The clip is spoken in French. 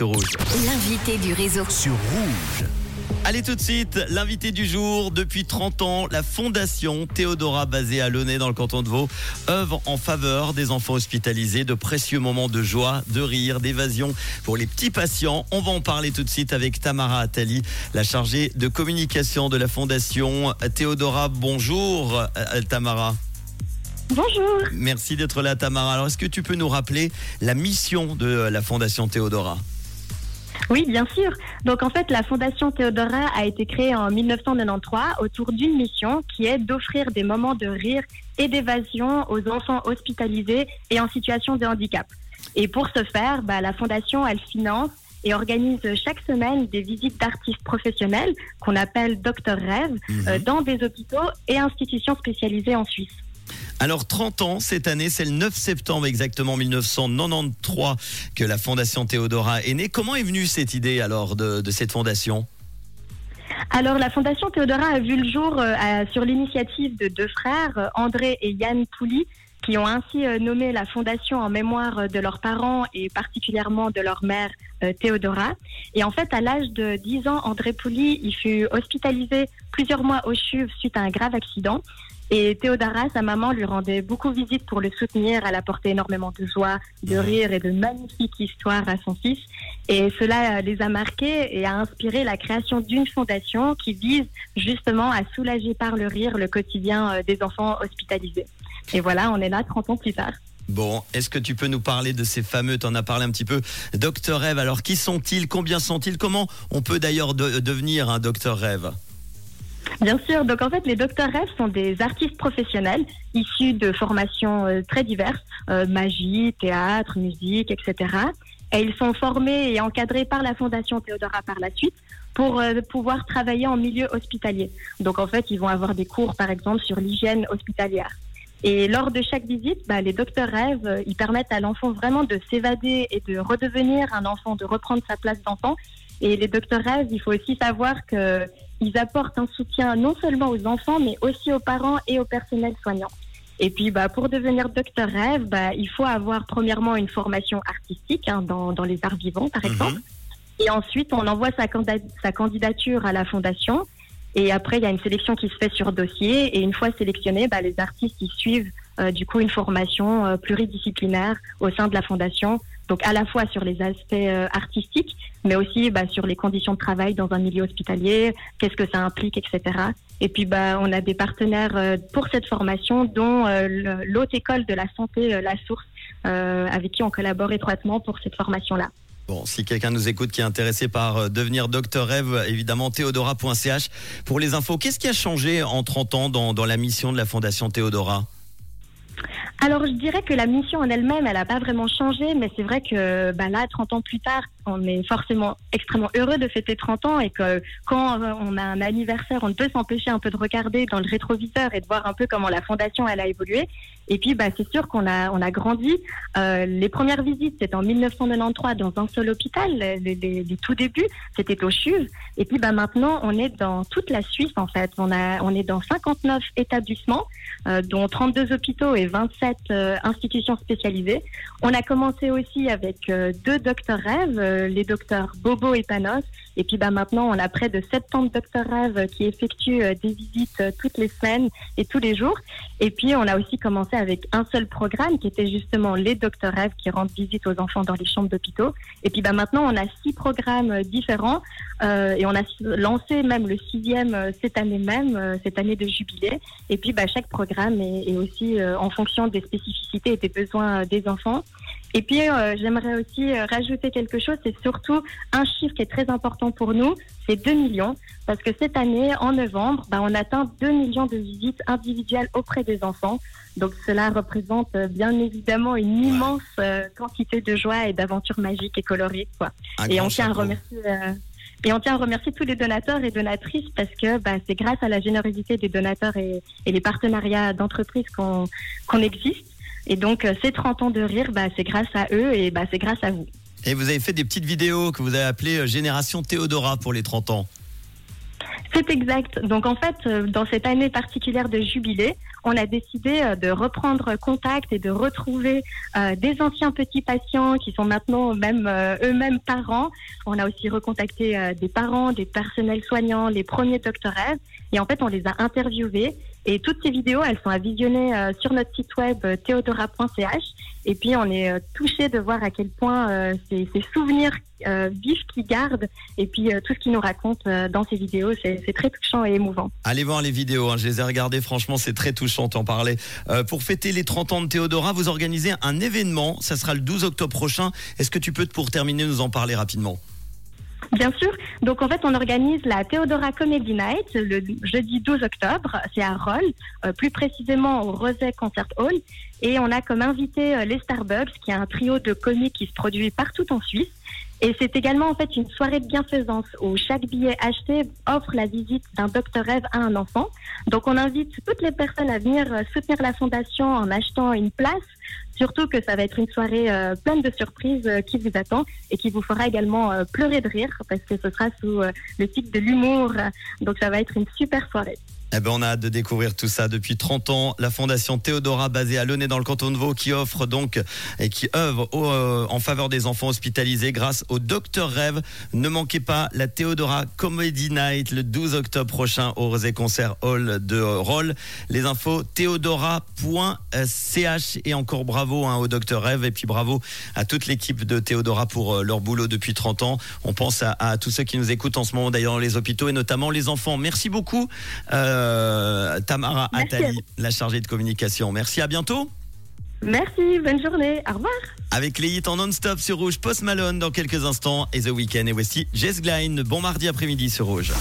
sur Rouge. L'invité du réseau. Sur Rouge. Allez tout de suite, l'invité du jour, depuis 30 ans, la Fondation Théodora basée à Launay dans le canton de Vaud œuvre en faveur des enfants hospitalisés, de précieux moments de joie, de rire, d'évasion pour les petits patients. On va en parler tout de suite avec Tamara Attali, la chargée de communication de la Fondation Théodora. Bonjour euh, Tamara. Bonjour. Merci d'être là Tamara. Alors est-ce que tu peux nous rappeler la mission de la Fondation Théodora? Oui, bien sûr. Donc en fait, la Fondation Théodora a été créée en 1993 autour d'une mission qui est d'offrir des moments de rire et d'évasion aux enfants hospitalisés et en situation de handicap. Et pour ce faire, bah, la Fondation, elle finance et organise chaque semaine des visites d'artistes professionnels qu'on appelle Docteur Rêve Mhm. euh, dans des hôpitaux et institutions spécialisées en Suisse. Alors 30 ans cette année, c'est le 9 septembre exactement 1993 que la Fondation Théodora est née. Comment est venue cette idée alors de, cette fondation? Alors, la Fondation Théodora a vu le jour euh, sur l'initiative de deux frères, André et Yann Pouli, qui ont ainsi euh, nommé la Fondation en mémoire euh, de leurs parents et particulièrement de leur mère Théodora. Et en fait, à l'âge de 10 ans, André Pouli, il fut hospitalisé plusieurs mois au CHUV suite à un grave accident. Et Théodora, sa maman, lui rendait beaucoup visite pour le soutenir. Elle apportait énormément de joie, de rire et de magnifiques histoires à son fils. Et cela euh, les a marqués et a inspiré la création d'une fondation qui vise justement à soulager par le rire le quotidien euh, des enfants hospitalisés. Et voilà, on est là 30 ans plus tard. Bon, est-ce que tu peux nous parler de ces fameux, tu en as parlé un petit peu, Docteur Rêve Alors qui sont-ils? Combien sont-ils? Comment on peut d'ailleurs de- devenir un Docteur Rêve Bien sûr, donc en fait, les docteurs rêves sont des artistes professionnels issus de formations euh, très diverses, euh, magie, théâtre, musique, etc. Et ils sont formés et encadrés par la Fondation Théodora par la suite pour euh, pouvoir travailler en milieu hospitalier. Donc en fait, ils vont avoir des cours, par exemple, sur l'hygiène hospitalière. Et lors de chaque visite, bah, les docteurs rêves, ils permettent à l'enfant vraiment de s'évader et de redevenir un enfant, de reprendre sa place d'enfant. Et les docteurs rêves, il faut aussi savoir que ils apportent un soutien non seulement aux enfants, mais aussi aux parents et au personnel soignant. Et puis, bah, pour devenir docteur rêve, bah, il faut avoir premièrement une formation artistique hein, dans, dans les arts vivants, par exemple. Mhm. Et ensuite, on envoie sa, canda- sa candidature à la fondation. Et après, il y a une sélection qui se fait sur dossier. Et une fois sélectionnés, bah, les artistes ils suivent euh, du coup une formation euh, pluridisciplinaire au sein de la fondation. Donc à la fois sur les aspects euh, artistiques, mais aussi bah, sur les conditions de travail dans un milieu hospitalier, qu'est-ce que ça implique, etc. Et puis bah, on a des partenaires euh, pour cette formation, dont euh, l'haute école de la santé, la source, avec qui on collabore étroitement pour cette formation-là. Bon, si quelqu'un nous écoute qui est intéressé par devenir Docteur Rêve, évidemment, théodora.ch pour les infos. Qu'est-ce qui a changé en 30 ans dans, dans la mission de la Fondation Théodora? Alors, je dirais que la mission en elle-même, elle n'a pas vraiment changé, mais c'est vrai que bah, là, 30 ans plus tard, on est forcément extrêmement heureux de fêter 30 ans et que quand on a un anniversaire, on ne peut s'empêcher un peu de regarder dans le rétroviseur et de voir un peu comment la fondation, elle a évolué. Et puis, bah, c'est sûr qu'on a, on a grandi. Euh, les premières visites, c'était en 1993 dans un seul hôpital, les, tout débuts, c'était au CHUV. Et puis, bah, maintenant, on est dans toute la Suisse, en fait. On, a, on est dans 59 établissements euh, dont 32 hôpitaux et 27 euh, institutions spécialisées. On a commencé aussi avec deux docteurs rêves, les docteurs Bobo et Panos. Et puis bah, maintenant, on a près de 70 docteurs rêves qui effectuent euh, des visites euh, toutes les semaines et tous les jours. Et puis, on a aussi commencé avec un seul programme qui était justement les docteurs rêves qui rendent visite aux enfants dans les chambres d'hôpitaux. Et puis bah, maintenant, on a six programmes euh, différents et on a lancé même le sixième cette année même, cette année de jubilé. Et puis, bah, chaque programme est, aussi en fonction des spécificités et des besoins des enfants. Et puis, euh, j'aimerais aussi euh, rajouter quelque chose. C'est surtout un chiffre qui est très important pour nous, c'est 2 millions. Parce que cette année, en novembre, bah, on atteint 2 millions de visites individuelles auprès des enfants. Donc, cela représente euh, bien évidemment une immense euh, quantité de joie et d'aventures magiques et colorées. Quoi. Et on tient à remercier. euh, et on tient à remercier tous les donateurs et donatrices parce que bah, c'est grâce à la générosité des donateurs et, et les partenariats d'entreprises qu'on qu'on existe. Et donc, euh, ces 30 ans de rire, bah, c'est grâce à eux et bah, c'est grâce à vous. Et vous avez fait des petites vidéos que vous avez appelées euh, Génération Théodora pour les 30 ans. C'est exact. Donc en fait, euh, dans cette année particulière de jubilé, on a décidé de reprendre contact et de retrouver des anciens petits patients qui sont maintenant même eux-mêmes parents. On a aussi recontacté des parents, des personnels soignants, les premiers docteurs et en fait on les a interviewés et toutes ces vidéos, elles sont à visionner euh, sur notre site web euh, théodora.ch. Et puis, on est euh, touché de voir à quel point ces, ces, souvenirs vifs qu'ils gardent et puis tout ce qu'ils nous racontent dans ces vidéos, c'est très touchant et émouvant. Allez voir les vidéos, hein, je les ai regardées, franchement, c'est très touchant, t'en parler. pour fêter les 30 ans de Théodora, vous organisez un événement, ça sera le 12 octobre prochain. Est-ce que tu peux, pour terminer, nous en parler rapidement? Bien sûr. Donc en fait, on organise la Theodora Comedy Night le jeudi 12 octobre. C'est à Roll, euh, plus précisément au Rosé Concert Hall. Et on a comme invité euh, les Starbucks, qui est un trio de comiques qui se produit partout en Suisse. Et c'est également en fait une soirée de bienfaisance où chaque billet acheté offre la visite d'un docteur rêve à un enfant. Donc on invite toutes les personnes à venir euh, soutenir la fondation en achetant une place. Surtout que ça va être une soirée euh, pleine de surprises qui vous attend et qui vous fera également pleurer de rire parce que ce sera sous le titre de l'humour. Donc ça va être une super soirée. Eh ben, on a hâte de découvrir tout ça. Depuis 30 ans, la fondation Théodora, basée à Launay dans le canton de Vaud, qui offre donc et qui œuvre euh, en faveur des enfants hospitalisés grâce au Docteur Rêve. Ne manquez pas la Théodora Comedy Night le 12 octobre prochain au Rosé Concert Hall de Roll. Les infos théodora.ch et encore bravo hein, au Docteur Rêve et puis bravo à toute l'équipe de Théodora pour euh, leur boulot depuis 30 ans. On pense à, tous ceux qui nous écoutent en ce moment d'ailleurs dans les hôpitaux et notamment les enfants. Merci beaucoup. Euh, euh, Tamara Attali, la chargée de communication. Merci, à bientôt. Merci, bonne journée, au revoir. Avec les hits en non-stop sur Rouge, Post Malone dans quelques instants et The Weeknd et voici Jess Glein. Bon mardi après-midi sur Rouge.